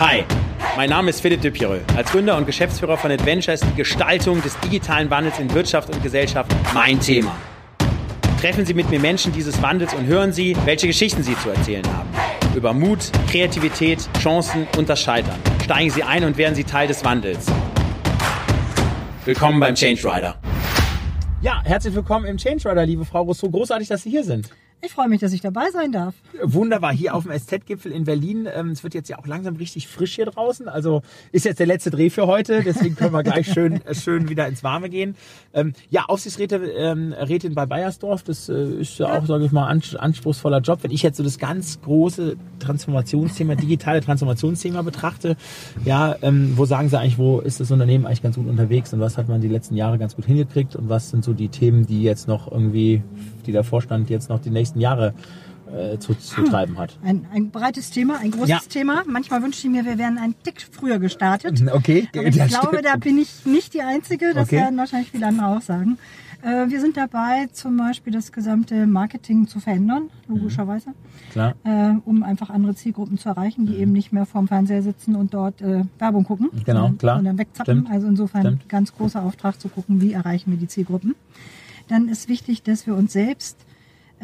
Hi, mein Name ist Philipp Dupiereux. Als Gründer und Geschäftsführer von Adventure ist die Gestaltung des digitalen Wandels in Wirtschaft und Gesellschaft mein Thema. Treffen Sie mit mir Menschen dieses Wandels und hören Sie, welche Geschichten sie zu erzählen haben. Über Mut, Kreativität, Chancen und das Scheitern. Steigen Sie ein und werden Sie Teil des Wandels. Willkommen beim Change Rider. Ja, herzlich willkommen im Change Rider, liebe Frau Rousseau. Großartig, dass Sie hier sind. Ich freue mich, dass ich dabei sein darf. Wunderbar, hier auf dem SZ-Gipfel in Berlin. Ähm, es wird jetzt ja auch langsam richtig frisch hier draußen. Also ist jetzt der letzte Dreh für heute, deswegen können wir gleich schön, äh, schön wieder ins Warme gehen. Ähm, ja, Aufsichtsrätin ähm, bei Bayersdorf, das äh, ist ja auch, sage ich mal, anspruchsvoller Job. Wenn ich jetzt so das ganz große Transformationsthema, digitale Transformationsthema betrachte, ja, wo sagen Sie eigentlich, wo ist das Unternehmen eigentlich ganz gut unterwegs und was hat man die letzten Jahre ganz gut hingekriegt und was sind so die Themen, die jetzt noch irgendwie, die der Vorstand jetzt noch die nächsten nächsten Jahre äh, zu, zu treiben hat. Ein, ein breites Thema, ein großes ja. Thema. Manchmal wünsche ich mir, wir wären einen Tick früher gestartet. Okay. Aber ich glaube, stimmt. da bin ich nicht die Einzige. Das okay. werden wahrscheinlich viele andere auch sagen. Äh, wir sind dabei, zum Beispiel das gesamte Marketing zu verändern, logischerweise. Mhm. Klar. Äh, um einfach andere Zielgruppen zu erreichen, die mhm. eben nicht mehr vorm Fernseher sitzen und dort äh, Werbung gucken. Genau, und, klar. Und dann wegzappen. Stimmt. Also insofern Stimmt. ganz großer Auftrag zu gucken, wie erreichen wir die Zielgruppen. Dann ist wichtig, dass wir uns selbst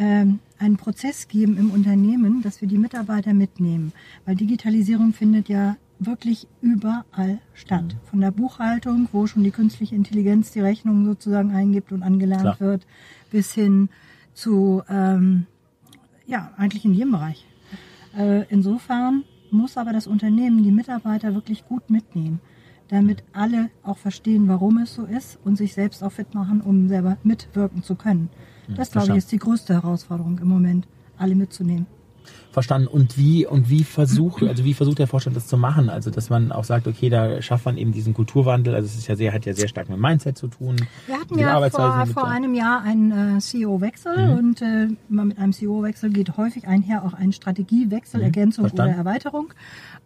einen Prozess geben im Unternehmen, dass wir die Mitarbeiter mitnehmen. Weil Digitalisierung findet ja wirklich überall statt. Mhm. Von der Buchhaltung, wo schon die künstliche Intelligenz die Rechnungen sozusagen eingibt und angelernt Klar. wird, bis hin zu, ähm, ja, eigentlich in jedem Bereich. Äh, insofern muss aber das Unternehmen die Mitarbeiter wirklich gut mitnehmen, damit alle auch verstehen, warum es so ist und sich selbst auch fit machen, um selber mitwirken zu können. Das, glaube ich, ist die größte Herausforderung im Moment, alle mitzunehmen verstanden. Und wie, und wie versucht, also wie versucht der Vorstand das zu machen? Also, dass man auch sagt, okay, da schafft man eben diesen Kulturwandel. Also, es ist ja sehr, hat ja sehr stark mit Mindset zu tun. Wir hatten ja vor, vor einem Jahr einen äh, CEO-Wechsel mhm. und äh, mit einem CEO-Wechsel geht häufig einher auch ein Strategiewechsel, mhm. Ergänzung Verstanden. oder Erweiterung.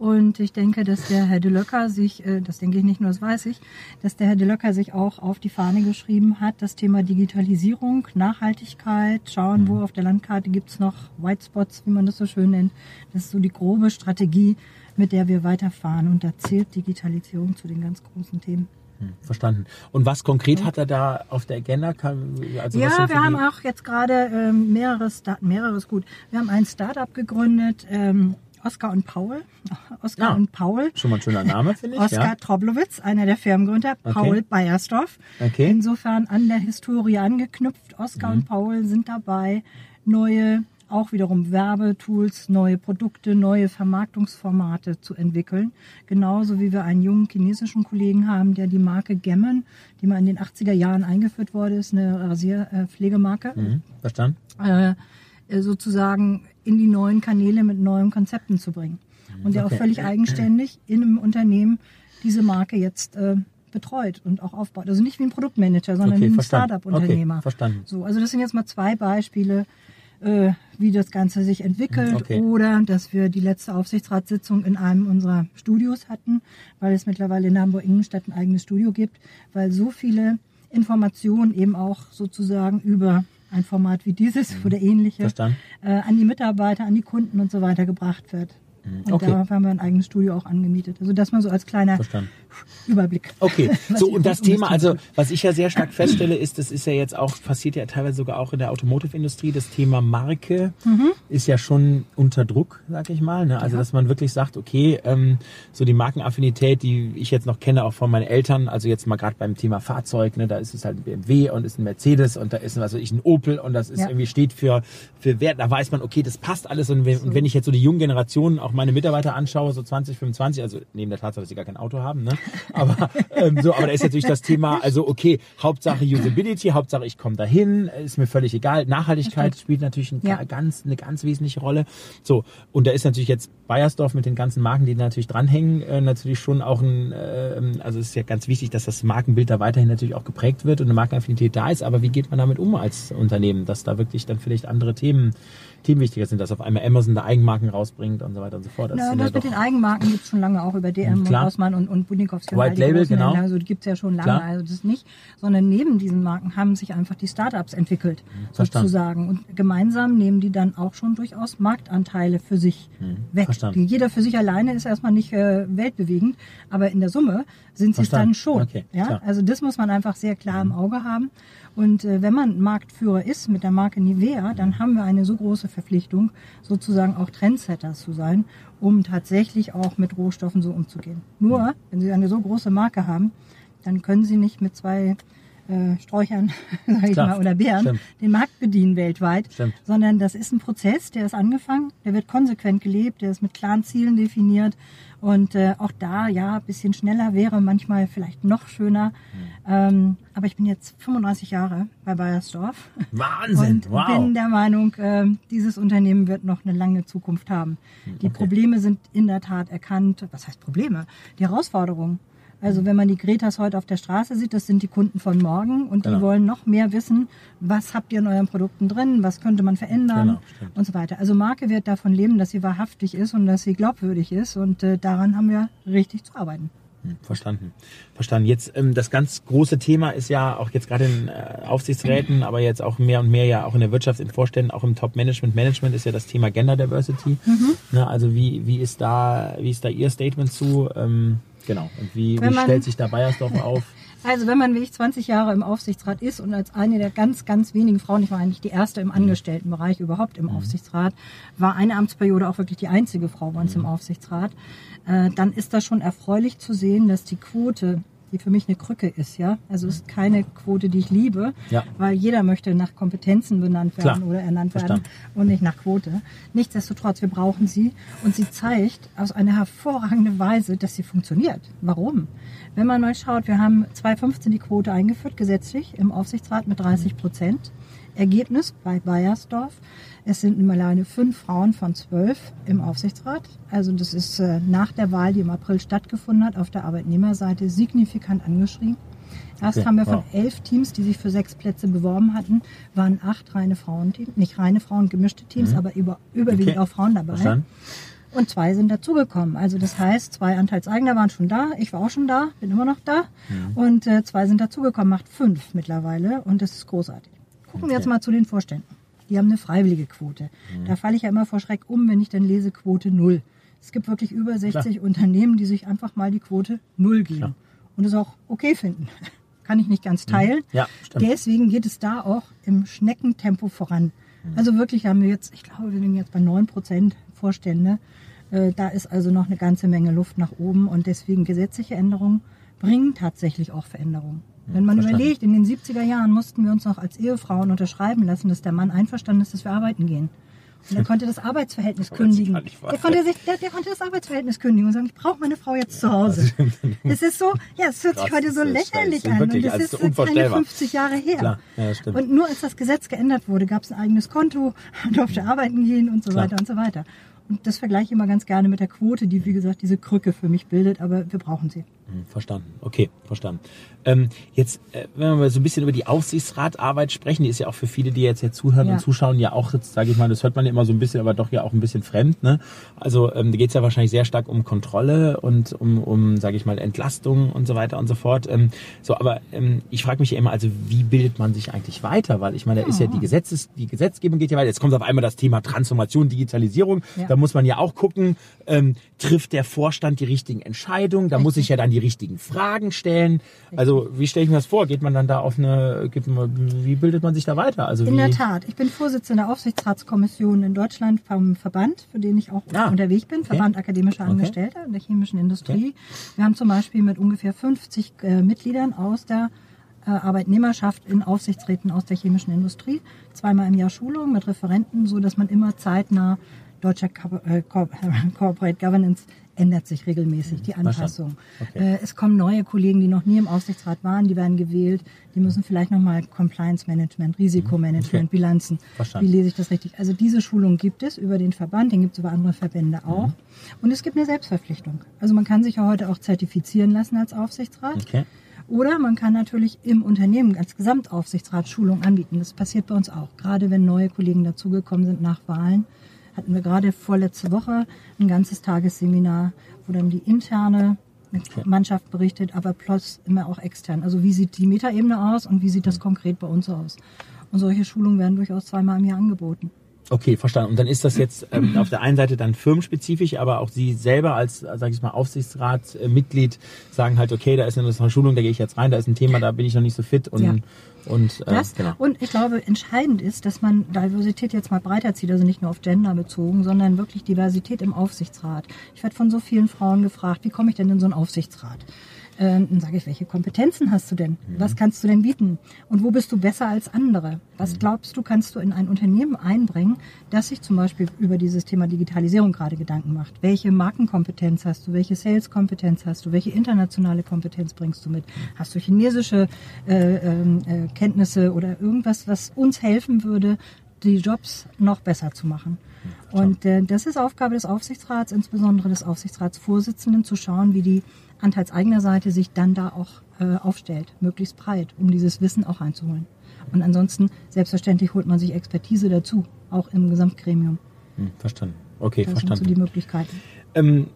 Und ich denke, dass der Herr De Löcker sich, äh, das denke ich nicht nur, das weiß ich, dass der Herr De Löcker sich auch auf die Fahne geschrieben hat, das Thema Digitalisierung, Nachhaltigkeit, schauen, mhm. wo auf der Landkarte gibt's noch White Spots, wie man das so schön nennt. Das ist so die grobe Strategie, mit der wir weiterfahren. Und da zählt Digitalisierung zu den ganz großen Themen. Hm, verstanden. Und was konkret hat er da auf der Agenda? Also ja, wir haben auch jetzt gerade ähm, mehrere, Start mehreres gut. Wir haben ein Startup gegründet, ähm, Oskar und Paul. Oskar ah, und Paul. Schon mal ein schöner Name, finde ich. Oskar ja. Troblowitz, einer der Firmengründer, Paul okay. Beiersdorf. Okay. Insofern an der Historie angeknüpft. Oskar mhm. und Paul sind dabei, neue, auch wiederum Werbetools, neue Produkte, neue Vermarktungsformate zu entwickeln. Genauso wie wir einen jungen chinesischen Kollegen haben, der die Marke Gemmen, die mal in den 80er Jahren eingeführt wurde, ist eine Rasierpflegemarke. Mhm. Verstanden. Äh, sozusagen in die neuen Kanäle mit neuen Konzepten zu bringen. Und der okay. auch völlig eigenständig in einem Unternehmen diese Marke jetzt äh, betreut und auch aufbaut. Also nicht wie ein Produktmanager, sondern okay, wie ein Startup-Unternehmer. Okay, verstanden. So, also das sind jetzt mal zwei Beispiele, äh, wie das Ganze sich entwickelt okay. oder dass wir die letzte Aufsichtsratssitzung in einem unserer Studios hatten, weil es mittlerweile in Hamburg-Ingolstadt ein eigenes Studio gibt, weil so viele Informationen eben auch sozusagen über ein Format wie dieses mhm. oder ähnliche äh, an die Mitarbeiter, an die Kunden und so weiter gebracht wird. Mhm. Und okay. darauf haben wir ein eigenes Studio auch angemietet. Also das mal so als kleiner Verstanden. Überblick. Okay, so und das Thema, also was ich ja sehr stark feststelle, ist, das ist ja jetzt auch, passiert ja teilweise sogar auch in der Automotive-Industrie, das Thema Marke mhm. ist ja schon unter Druck, sag ich mal. Ne? Also ja. dass man wirklich sagt, okay, ähm, so die Markenaffinität, die ich jetzt noch kenne, auch von meinen Eltern, also jetzt mal gerade beim Thema Fahrzeug, ne, da ist es halt ein BMW und ist ein Mercedes und da ist also ich ein Opel und das ist ja. irgendwie steht für, für Wert, da weiß man, okay, das passt alles und wenn, so. und wenn ich jetzt so die jungen Generationen, auch meine Mitarbeiter anschaue, so 20, 25, also neben der Tatsache, dass sie gar kein Auto haben, ne? Aber, ähm, so, aber da ist natürlich das Thema, also okay, Hauptsache Usability, Hauptsache ich komme dahin, ist mir völlig egal. Nachhaltigkeit spielt natürlich ein, ja. ganz, eine ganz wesentliche Rolle. So, und da ist natürlich jetzt Bayersdorf mit den ganzen Marken, die natürlich dranhängen, äh, natürlich schon auch ein, äh, also es ist ja ganz wichtig, dass das Markenbild da weiterhin natürlich auch geprägt wird und eine Markenaffinität da ist. Aber wie geht man damit um als Unternehmen, dass da wirklich dann vielleicht andere Themen Themen wichtiger sind, dass auf einmal Amazon da Eigenmarken rausbringt und so weiter und so fort. Das, ja, das mit den Eigenmarken gibt es schon lange auch über DM Klar. und Hausmann und, und Budnikowski. White Label, genau. Also die gibt es ja schon lange, Klar. also das nicht. Sondern neben diesen Marken haben sich einfach die Startups entwickelt, Verstanden. sozusagen. Und gemeinsam nehmen die dann auch schon durchaus Marktanteile für sich weg. Verstanden. Jeder für sich alleine ist erstmal nicht äh, weltbewegend, aber in der Summe sind sie es dann schon. Okay, ja? klar. Also das muss man einfach sehr klar im Auge haben. Und äh, wenn man Marktführer ist mit der Marke Nivea, dann haben wir eine so große Verpflichtung, sozusagen auch Trendsetter zu sein, um tatsächlich auch mit Rohstoffen so umzugehen. Nur, wenn Sie eine so große Marke haben, dann können Sie nicht mit zwei äh, Sträuchern sag ich Klar, mal, oder Bären stimmt. den Markt bedienen weltweit, Stimmt. sondern das ist ein Prozess, der ist angefangen, der wird konsequent gelebt, der ist mit klaren Zielen definiert und äh, auch da, ja, ein bisschen schneller wäre manchmal vielleicht noch schöner. Ähm, aber ich bin jetzt 35 Jahre bei Bayersdorf Wahnsinn, und wow. bin der Meinung, äh, dieses Unternehmen wird noch eine lange Zukunft haben. Die Okay. Probleme sind in der Tat erkannt. Was heißt Probleme? Die Herausforderungen. Also wenn man die Gretas heute auf der Straße sieht, das sind die Kunden von morgen und die Genau. wollen noch mehr wissen, was habt ihr in euren Produkten drin, was könnte man verändern Genau, und so weiter. Also Marke wird davon leben, dass sie wahrhaftig ist und dass sie glaubwürdig ist und äh, daran haben wir richtig zu arbeiten. Hm, Verstanden. Verstanden. Jetzt ähm, das ganz große Thema ist ja auch jetzt gerade in äh, Aufsichtsräten, aber jetzt auch mehr und mehr ja auch in der Wirtschaft, in Vorständen, auch im Top-Management, Management ist ja das Thema Gender Diversity. Ne, also wie, wie ist da, wie ist da Ihr Statement zu? Ähm, genau. Und wie, wie man- stellt sich da Bayersdorf auf? Also wenn man wie ich 20 Jahre im Aufsichtsrat ist und als eine der ganz, ganz wenigen Frauen, ich war eigentlich die erste im Angestelltenbereich überhaupt im Aufsichtsrat, war eine Amtsperiode auch wirklich die einzige Frau bei uns im Aufsichtsrat, äh, dann ist das schon erfreulich zu sehen, dass die Quote, die für mich eine Krücke ist, ja, also ist keine Quote, die ich liebe, Ja. weil jeder möchte nach Kompetenzen benannt werden Klar. oder ernannt werden Verstanden. und nicht nach Quote. Nichtsdestotrotz, wir brauchen sie und sie zeigt aus einer hervorragenden Weise, dass sie funktioniert. Warum? Wenn man mal schaut, wir haben 2015 die Quote eingeführt, gesetzlich im Aufsichtsrat mit 30 Prozent. Ergebnis bei Bayersdorf, es sind im alleine fünf Frauen von zwölf im Aufsichtsrat. Also das ist äh, nach der Wahl, die im April stattgefunden hat, auf der Arbeitnehmerseite signifikant angeschrieben. Erst Okay, haben wir von wow. elf Teams, die sich für sechs Plätze beworben hatten, waren acht reine Frauenteams, nicht reine Frauen, gemischte Teams, aber über, überwiegend Mhm. Okay. auch Frauen dabei. Verstanden? Und zwei sind dazugekommen. Also das heißt, zwei Anteilseigner waren schon da, ich war auch schon da, bin immer noch da. Mhm. Und äh, zwei sind dazugekommen, macht fünf mittlerweile und das ist großartig. Gucken wir jetzt mal zu den Vorständen. Die haben eine freiwillige Quote. Mhm. Da falle ich ja immer vor Schreck um, wenn ich dann lese Quote null. Es gibt wirklich über 60 Unternehmen, die sich einfach mal die Quote null geben Klar. und es auch okay finden. Kann ich nicht ganz teilen. Ja, stimmt. Deswegen geht es da auch im Schneckentempo voran. Also wirklich haben wir jetzt, ich glaube, wir sind jetzt bei 9 Prozent Vorstände. Äh, Da ist also noch eine ganze Menge Luft nach oben und deswegen gesetzliche Änderungen bringen tatsächlich auch Veränderungen. Wenn man verstanden. überlegt, in den 70er Jahren mussten wir uns noch als Ehefrauen unterschreiben lassen, dass der Mann einverstanden ist, dass wir arbeiten gehen. Und er konnte das Arbeitsverhältnis kündigen. Der konnte, sich, der, der konnte das Arbeitsverhältnis kündigen und sagen, ich brauche meine Frau jetzt zu Hause. Es ist so, ja, es hört sich heute so das lächerlich das ist an. wirklich, und also ist keine unvorstellbar. 50 Jahre her. Ja, das. Und nur als das Gesetz geändert wurde, gab es ein eigenes Konto, man durfte arbeiten gehen und so Klar. weiter und so weiter. Und das vergleiche ich immer ganz gerne mit der Quote, die, wie gesagt, diese Krücke für mich bildet, aber wir brauchen sie. Hm, Verstanden. Okay, verstanden. Ähm, jetzt, äh, wenn wir mal so ein bisschen über die Aufsichtsratarbeit sprechen, die ist ja auch für viele, die jetzt hier zuhören Ja. und zuschauen, ja auch, jetzt sage ich mal, das hört man ja immer so ein bisschen, aber doch ja auch ein bisschen fremd. Ne? Also ähm, da geht es ja wahrscheinlich sehr stark um Kontrolle und um, um sage ich mal, Entlastung und so weiter und so fort. Ähm, so, aber ähm, ich frage mich ja immer, also wie bildet man sich eigentlich weiter? Weil ich meine, da ist ja die Gesetzes, die Gesetzgebung geht ja weiter. Jetzt kommt auf einmal das Thema Transformation, Digitalisierung. Ja. Da muss man ja auch gucken, ähm, trifft der Vorstand die richtigen Entscheidungen? Da muss ich ja dann die richtigen Fragen stellen. Also wie stelle ich mir das vor? Geht man dann da auf eine, wie bildet man sich da weiter? Also In der Tat. Ich bin Vorsitzende der Aufsichtsratskommission in Deutschland vom Verband, für den ich auch Ah, unterwegs bin, okay. Verband akademischer Okay. Angestellter in der chemischen Industrie. Wir haben zum Beispiel mit ungefähr 50 äh, Mitgliedern aus der äh, Arbeitnehmerschaft in Aufsichtsräten aus der chemischen Industrie. Zweimal im Jahr Schulung mit Referenten, so dass man immer zeitnah deutscher äh, Co- Corporate Governance ändert sich regelmäßig, die Anpassung. Okay. Äh, es kommen neue Kollegen, die noch nie im Aufsichtsrat waren, die werden gewählt. Die müssen vielleicht nochmal Compliance Management, Risikomanagement, Okay. Bilanzen. Verstanden. Wie lese ich das richtig? Also diese Schulung gibt es über den Verband, den gibt es über andere Verbände auch. Mhm. Und es gibt eine Selbstverpflichtung. Also man kann sich ja heute auch zertifizieren lassen als Aufsichtsrat. Okay. Oder man kann natürlich im Unternehmen als Gesamtaufsichtsrat Schulung anbieten. Das passiert bei uns auch. Gerade wenn neue Kollegen dazugekommen sind nach Wahlen, hatten wir gerade vorletzte Woche ein ganzes Tagesseminar, wo dann die interne Mannschaft berichtet, aber plus immer auch extern. Also wie sieht die Metaebene aus und wie sieht das mhm. konkret bei uns aus? Und solche Schulungen werden durchaus zweimal im Jahr angeboten. Okay, verstanden. Und dann ist das jetzt ähm, auf der einen Seite dann firmenspezifisch, aber auch Sie selber als, sage ich mal, Aufsichtsratmitglied äh, sagen halt, okay, da ist eine Schulung, da gehe ich jetzt rein, da ist ein Thema, da bin ich noch nicht so fit und ja. Und, äh, das, genau. und ich glaube, entscheidend ist, dass man Diversität jetzt mal breiter zieht, also nicht nur auf Gender bezogen, sondern wirklich Diversität im Aufsichtsrat. Ich werde von so vielen Frauen gefragt, wie komme ich denn in so einen Aufsichtsrat? Ähm, dann sage ich, welche Kompetenzen hast du denn? Mhm. Was kannst du denn bieten? Und wo bist du besser als andere? Was mhm. glaubst du, kannst du in ein Unternehmen einbringen, das sich zum Beispiel über dieses Thema Digitalisierung gerade Gedanken macht? Welche Markenkompetenz hast du? Welche Saleskompetenz hast du? Welche internationale Kompetenz bringst du mit? Hast du chinesische äh, ähm, äh, Kenntnisse oder irgendwas, was uns helfen würde, die Jobs noch besser zu machen? Und äh, das ist Aufgabe des Aufsichtsrats, insbesondere des Aufsichtsratsvorsitzenden, zu schauen, wie die anteilseigener Seite sich dann da auch äh, aufstellt, möglichst breit, um dieses Wissen auch einzuholen. Und ansonsten, selbstverständlich, holt man sich Expertise dazu, auch im Gesamtgremium. Hm, verstanden. Okay, das verstanden. Sind so die Möglichkeiten. Ähm,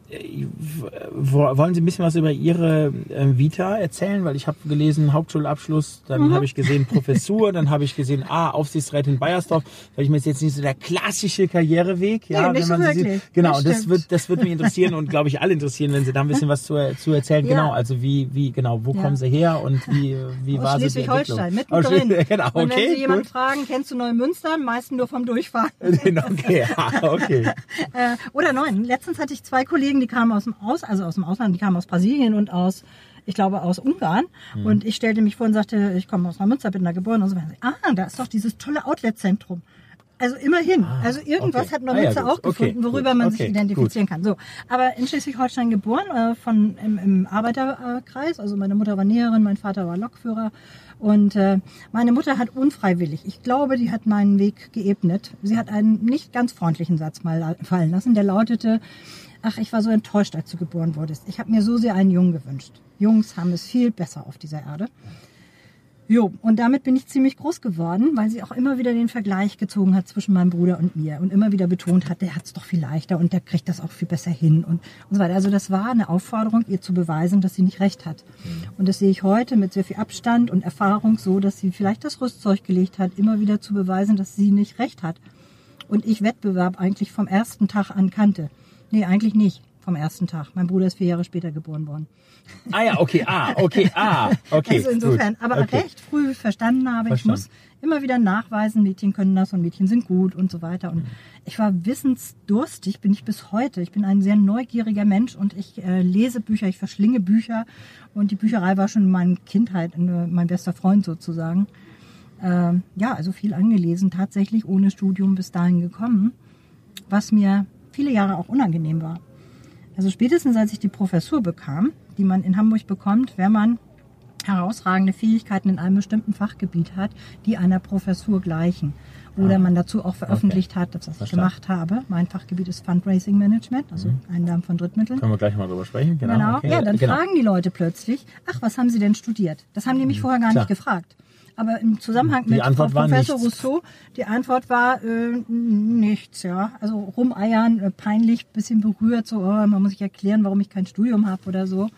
wollen Sie ein bisschen was über Ihre äh, Vita erzählen? Weil ich habe gelesen Hauptschulabschluss, dann mhm. habe ich gesehen Professur, dann habe ich gesehen, ah, Aufsichtsrätin Bayersdorf. Weil ich mir jetzt nicht so der klassische Karriereweg, ja, nee, wenn man so sieht. Genau, das, das wird, das wird mich interessieren und glaube ich alle interessieren, wenn Sie da ein bisschen was zu, zu erzählen. Ja. Genau, also wie, wie, genau, wo ja. kommen Sie her und wie, wie war so die Schleswig-Holstein, mittendrin. genau, okay, und wenn Sie jemanden fragen, kennst du Neumünster? Meisten nur vom Durchfahren. okay, okay. Äh, oder neun. Letztens hatte ich zwei Kollegen, die kamen aus dem Aus, also aus dem Ausland, die kamen aus Brasilien und aus ich glaube aus Ungarn. Mhm. Und ich stellte mich vor und sagte, ich komme aus Neumünster, bin da geboren und so weiter. Ah, da ist doch dieses tolle Outlet-Zentrum. Also immerhin. Ah, also irgendwas okay. hat Neumünster ah, ja, auch gefunden, okay, worüber gut. man okay, sich identifizieren gut. kann. So, aber in Schleswig-Holstein geboren, äh, von im, im Arbeiterkreis. Also meine Mutter war Näherin, mein Vater war Lokführer und äh, meine Mutter hat unfreiwillig, ich glaube, die hat meinen Weg geebnet. Sie hat einen nicht ganz freundlichen Satz mal fallen lassen, der lautete, ach, ich war so enttäuscht, als du geboren wurdest. Ich habe mir so sehr einen Jungen gewünscht. Jungs haben es viel besser auf dieser Erde. Jo, und damit bin ich ziemlich groß geworden, weil sie auch immer wieder den Vergleich gezogen hat zwischen meinem Bruder und mir und immer wieder betont hat, der hat es doch viel leichter und der kriegt das auch viel besser hin und, und so weiter. Also das war eine Aufforderung, ihr zu beweisen, dass sie nicht recht hat. Mhm. Und das sehe ich heute mit sehr viel Abstand und Erfahrung so, dass sie vielleicht das Rüstzeug gelegt hat, immer wieder zu beweisen, dass sie nicht recht hat. Und ich Wettbewerb eigentlich vom ersten Tag an kannte. Nee, eigentlich nicht vom ersten Tag. Mein Bruder ist vier Jahre später geboren worden. Ah ja, okay, ah, okay, ah, okay. Also insofern, gut. aber okay. recht früh verstanden habe, verstanden. ich muss immer wieder nachweisen, Mädchen können das und Mädchen sind gut und so weiter. Und ich war wissensdurstig, bin ich bis heute. Ich bin ein sehr neugieriger Mensch und ich äh, lese Bücher, ich verschlinge Bücher und die Bücherei war schon in meiner Kindheit äh, mein bester Freund sozusagen. Ähm, ja, also viel angelesen, tatsächlich ohne Studium bis dahin gekommen, was mir viele Jahre auch unangenehm war. Also spätestens als ich die Professur bekam, die man in Hamburg bekommt, wenn man herausragende Fähigkeiten in einem bestimmten Fachgebiet hat, die einer Professur gleichen. Oder ah. man dazu auch veröffentlicht okay. hat, dass was ich gemacht habe. Mein Fachgebiet ist Fundraising Management, also mhm. Einnahmen von Drittmitteln. Können wir gleich mal drüber sprechen. Genau. genau. Okay. Ja, dann genau. fragen die Leute plötzlich, ach, was haben Sie denn studiert? Das haben die mich mhm. vorher gar Klar. nicht gefragt. Aber im Zusammenhang mit Professor Rousseau, die Antwort war äh, nichts, ja. Also rumeiern, äh, peinlich, bisschen berührt, so, oh, man muss sich erklären, warum ich kein Studium habe oder so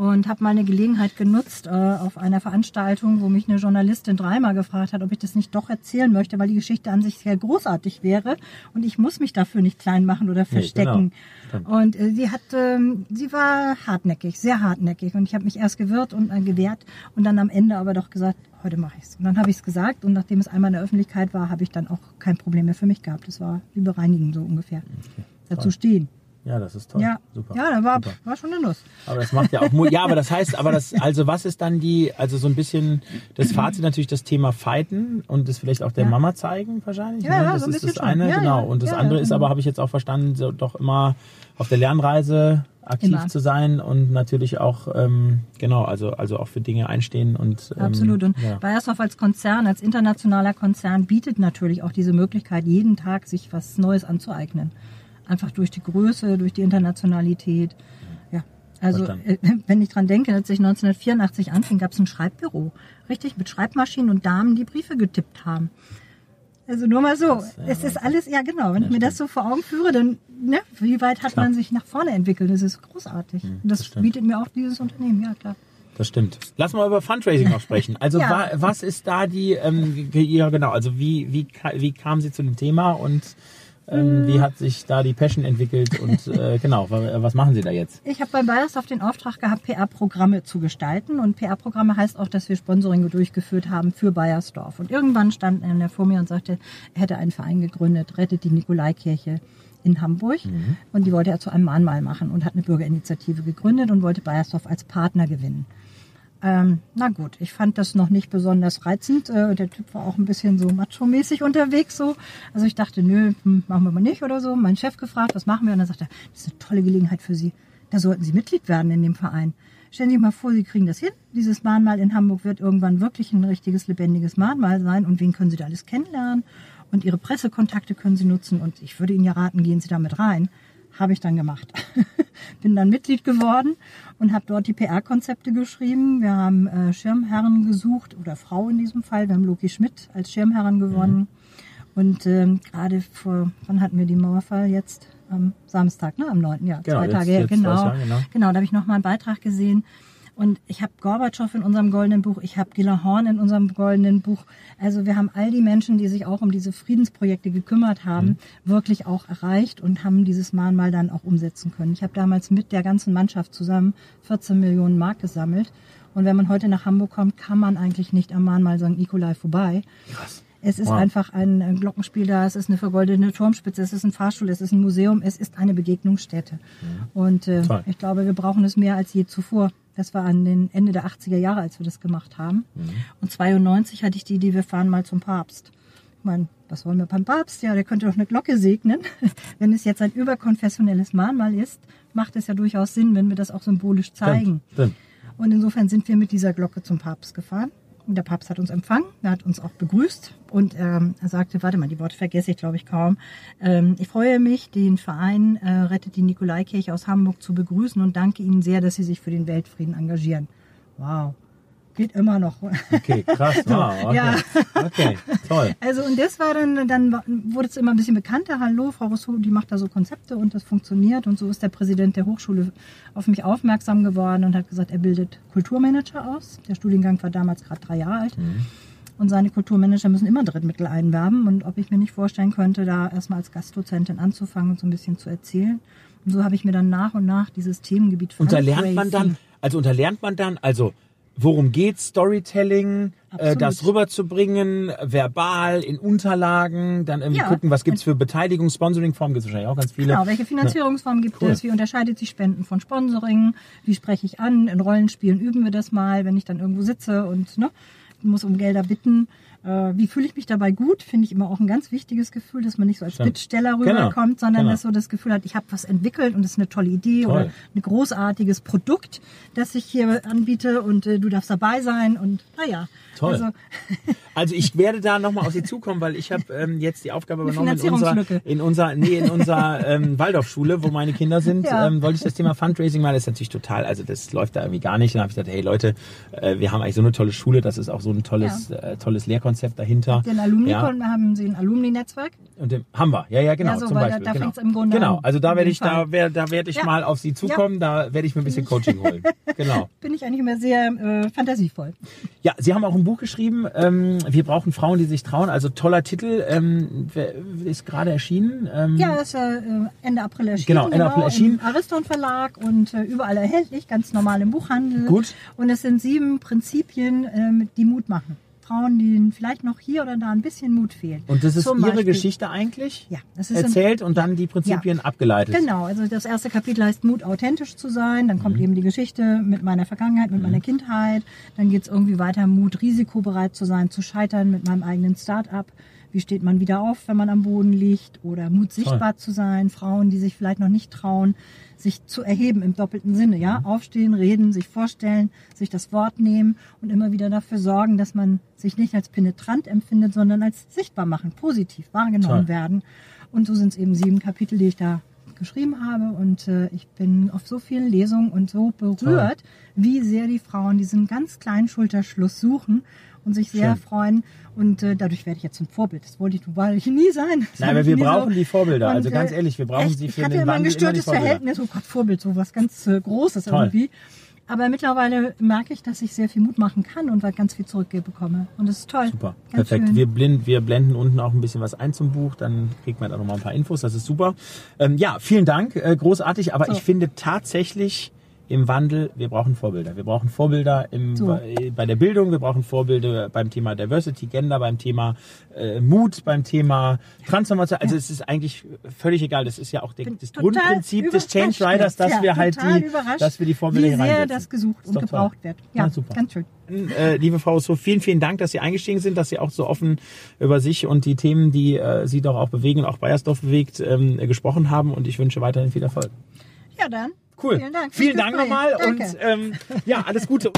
und habe mal eine Gelegenheit genutzt äh, auf einer Veranstaltung, wo mich eine Journalistin dreimal gefragt hat, ob ich das nicht doch erzählen möchte, weil die Geschichte an sich sehr großartig wäre und ich muss mich dafür nicht klein machen oder verstecken. Nee, genau. Und äh, sie hat, äh, sie war hartnäckig, sehr hartnäckig und ich habe mich erst gewirrt und äh, gewehrt und dann am Ende aber doch gesagt, heute mache ich's. Und dann habe ich es gesagt und nachdem es einmal in der Öffentlichkeit war, habe ich dann auch kein Problem mehr für mich gehabt. Das war wie bereinigen so ungefähr. Okay. Dazu stehen. Ja, das ist toll. Ja, super. Ja, da war, super. war schon eine Nuss. Aber das macht ja auch Mut. Ja, aber das heißt, aber das, also was ist dann die, also so ein bisschen das Fazit natürlich das Thema Fighten und das vielleicht auch der ja. Mama zeigen wahrscheinlich. Ja, ne? ja das so ist das eine, ja, genau. Und das andere ist aber, habe ich jetzt auch verstanden, so doch immer auf der Lernreise aktiv immer. zu sein und natürlich auch ähm, genau also also auch für Dinge einstehen und ähm, absolut und ja. Bayersdorf als Konzern als internationaler Konzern bietet natürlich auch diese Möglichkeit jeden Tag sich was Neues anzueignen Einfach durch die Größe, durch die Internationalität. Ja, also äh, wenn ich dran denke, als ich 1984 anfing, gab es ein Schreibbüro. Richtig, mit Schreibmaschinen und Damen, die Briefe getippt haben. Also nur mal so. es ist alles, ja genau, wenn ich mir das so vor Augen führe, dann, ne, wie weit hat Klar. man sich nach vorne entwickelt? Das ist großartig. Und das, das bietet mir auch dieses Unternehmen, ja klar. Das stimmt. Lass mal über Fundraising noch sprechen. Also Ja. wa, was ist da die, ähm, ja genau, also wie, wie, wie kam sie zu dem Thema und ähm, wie hat sich da die Passion entwickelt und äh, genau, wa- was machen Sie da jetzt? Ich habe bei Bayersdorf den Auftrag gehabt, PR-Programme zu gestalten. Und PR-Programme heißt auch, dass wir Sponsoring durchgeführt haben für Bayersdorf. Und irgendwann stand einer vor mir und sagte, er hätte einen Verein gegründet, Rettet die Nikolaikirche in Hamburg. Und die wollte er zu einem Mahnmal machen und hat eine Bürgerinitiative gegründet und wollte Bayersdorf als Partner gewinnen. Ähm, na gut, ich fand das noch nicht besonders reizend. Äh, der Typ war auch ein bisschen so macho-mäßig unterwegs so. Also ich dachte, nö, hm, machen wir mal nicht oder so. Mein Chef gefragt, was machen wir? Und dann sagte er, das ist eine tolle Gelegenheit für Sie. Da sollten Sie Mitglied werden in dem Verein. Stellen Sie sich mal vor, Sie kriegen das hin. Dieses Mahnmal in Hamburg wird irgendwann wirklich ein richtiges, lebendiges Mahnmal sein. Und wen können Sie da alles kennenlernen? Und Ihre Pressekontakte können Sie nutzen. Und ich würde Ihnen ja raten, gehen Sie da mit rein. Habe ich dann gemacht. Bin dann Mitglied geworden und habe dort die PR-Konzepte geschrieben. Wir haben äh, Schirmherren gesucht oder Frau in diesem Fall. Wir haben Loki Schmidt als Schirmherrin gewonnen. Und ähm, gerade vor, wann hatten wir die Mauerfall jetzt? Am Samstag, ne? Am 9. Ja, Genau, zwei jetzt- Tage her. jetzt Genau. zwei Tage, genau. genau, da habe ich nochmal einen Beitrag gesehen. Und ich habe Gorbatschow in unserem goldenen Buch, ich habe Gila Horn in unserem goldenen Buch. Also wir haben all die Menschen, die sich auch um diese Friedensprojekte gekümmert haben, Mhm. wirklich auch erreicht und haben dieses Mahnmal dann auch umsetzen können. Ich habe damals mit der ganzen Mannschaft zusammen 14 Millionen Mark gesammelt. Und wenn man heute nach Hamburg kommt, kann man eigentlich nicht am Mahnmal St. Nikolai vorbei. Krass. Es ist Wow. einfach ein äh, Glockenspiel da, es ist eine vergoldete Turmspitze, es ist ein Fahrstuhl, es ist ein Museum, es ist eine Begegnungsstätte. Und äh, ich glaube, wir brauchen es mehr als je zuvor. Das war an den Ende der 80er Jahre, als wir das gemacht haben. Und 92 hatte ich die Idee, wir fahren mal zum Papst. Ich meine, was wollen wir beim Papst? Ja, der könnte doch eine Glocke segnen. wenn es jetzt ein überkonfessionelles Mahnmal ist, macht es ja durchaus Sinn, wenn wir das auch symbolisch zeigen. Stimmt. Und insofern sind wir mit dieser Glocke zum Papst gefahren. Und der Papst hat uns empfangen, er hat uns auch begrüßt und ähm, er sagte, warte mal, die Worte vergesse ich glaube ich kaum. Ähm, ich freue mich, den Verein äh, Rettet die Nikolaikirche aus Hamburg zu begrüßen und danke Ihnen sehr, dass Sie sich für den Weltfrieden engagieren. Wow, geht immer noch. Okay, krass. Wow, okay. Ja. okay, toll. Also und das war dann, dann wurde es immer ein bisschen bekannter. Hallo, Frau Rousseau, die macht da so Konzepte und das funktioniert. Und so ist der Präsident der Hochschule auf mich aufmerksam geworden und hat gesagt, er bildet Kulturmanager aus. Der Studiengang war damals gerade drei Jahre alt. Und seine Kulturmanager müssen immer Drittmittel einwerben. Und ob ich mir nicht vorstellen könnte, da erstmal als Gastdozentin anzufangen und so ein bisschen zu erzählen. Und so habe ich mir dann nach und nach dieses Themengebiet Und da lernt man dann, also und da lernt man dann, also worum geht's, Storytelling, äh, das rüberzubringen, verbal, in Unterlagen, dann irgendwie Ja. gucken, was gibt's für Beteiligung, Sponsoring-Formen, gibt's wahrscheinlich auch ganz viele. Genau, welche Finanzierungsform gibt Cool. es? Wie unterscheidet sich Spenden von Sponsoring? Wie spreche ich an? In Rollenspielen üben wir das mal, wenn ich dann irgendwo sitze und ne, muss um Gelder bitten. Äh, wie fühle ich mich dabei gut? Finde ich immer auch ein ganz wichtiges Gefühl, dass man nicht so als Stimmt. Bittsteller Genau, rüberkommt, sondern genau. dass so das Gefühl hat, ich habe was entwickelt und es ist eine tolle Idee Toll. oder ein großartiges Produkt, das ich hier anbiete und äh, du darfst dabei sein und naja. Toll. Also, Also ich werde da nochmal auf Sie zukommen, weil ich habe ähm, jetzt die Aufgabe übernommen in unserer, in unserer, nee, in unserer ähm, Waldorfschule, wo meine Kinder sind, Ja. ähm, wollte ich das Thema Fundraising mal, das ist natürlich total, also das läuft da irgendwie gar nicht. Dann habe ich gesagt, hey Leute, äh, wir haben eigentlich so eine tolle Schule, das ist auch so ein tolles, äh, tolles Lehrkonzept dahinter. den Alumni, Ja. haben sie ein Alumni-Netzwerk. Und dem, haben wir, ja, ja, genau, Ja, so, zum weil da- Beispiel. da genau. im Grunde genau, also da werde ich, da werde, da werde ich Ja. mal auf Sie zukommen, da werde ich mir ein bisschen Coaching holen. Genau. Bin ich eigentlich immer sehr äh, fantasievoll. Ja, Sie haben auch ein Buch geschrieben, ähm, wir brauchen Frauen, die sich trauen. Also toller Titel, ähm, ist gerade erschienen. Ähm, Ja, ist äh, Ende April erschienen. Genau, Ende April erschienen. Im Ariston Verlag und äh, überall erhältlich, ganz normal im Buchhandel. Gut. Und es sind sieben Prinzipien, ähm, die Mut machen. Frauen, denen vielleicht noch hier oder da ein bisschen Mut fehlt. Und das ist Zum Ihre Beispiel- Geschichte eigentlich? Ja, das ist Erzählt und dann die Prinzipien abgeleitet. Genau, also das erste Kapitel heißt Mut, authentisch zu sein. Dann Mhm. kommt eben die Geschichte mit meiner Vergangenheit, mit meiner Kindheit. Dann geht's irgendwie weiter, Mut, risikobereit zu sein, zu scheitern mit meinem eigenen Start-up. Wie steht man wieder auf, wenn man am Boden liegt? Oder Mut, sichtbar zu sein. Frauen, die sich vielleicht noch nicht trauen, sich zu erheben im doppelten Sinne. Ja, aufstehen, reden, sich vorstellen, sich das Wort nehmen und immer wieder dafür sorgen, dass man sich nicht als penetrant empfindet, sondern als sichtbar machen, positiv wahrgenommen Toll. werden. Und so sind es eben sieben Kapitel, die ich da geschrieben habe und äh, ich bin auf so vielen Lesungen und so berührt, wie sehr die Frauen diesen ganz kleinen Schulterschluss suchen und sich sehr Schön. freuen. Und äh, dadurch werde ich jetzt ein Vorbild. Das wollte ich, weil ich nie sein. Das Nein, aber wir brauchen die Vorbilder. Und, Also ganz äh, ehrlich, wir brauchen echt, sie für Ich hatte den immer ein immer gestörtes Vorbilder. Verhältnis. Oh Gott, Vorbild, so was ganz äh, Großes Toll. irgendwie. Aber mittlerweile merke ich, dass ich sehr viel Mut machen kann und weil ganz viel zurückbekomme. Und das ist toll. Super, Ganz perfekt. schön. Wir, blind, wir blenden unten auch ein bisschen was ein zum Buch, dann kriegt man da nochmal ein paar Infos, das ist super. Ähm, ja, vielen Dank, äh, großartig, aber So. ich finde tatsächlich im Wandel, wir brauchen Vorbilder. Wir brauchen Vorbilder im, So. bei, bei der Bildung, wir brauchen Vorbilder beim Thema Diversity, Gender, beim Thema äh, Mut, beim Thema Transformation. Also es ist eigentlich völlig egal, das ist ja auch der, das Grundprinzip des Change Riders, dass jetzt. wir Ja, halt die, überrascht, dass wir die Vorbilder wie sehr reinsetzen. das gesucht und doch toll. gebraucht wird. Ja, Ja, super. ganz schön. Äh, liebe Frau So, vielen, vielen Dank, dass Sie eingestiegen sind, dass Sie auch so offen über sich und die Themen, die äh, Sie doch auch bewegen, auch Bayersdorf bewegt, ähm, äh, gesprochen haben und ich wünsche weiterhin viel Erfolg. Ja, dann. Cool. Vielen Dank. Vielen Dank nochmal und ähm, ja, alles Gute.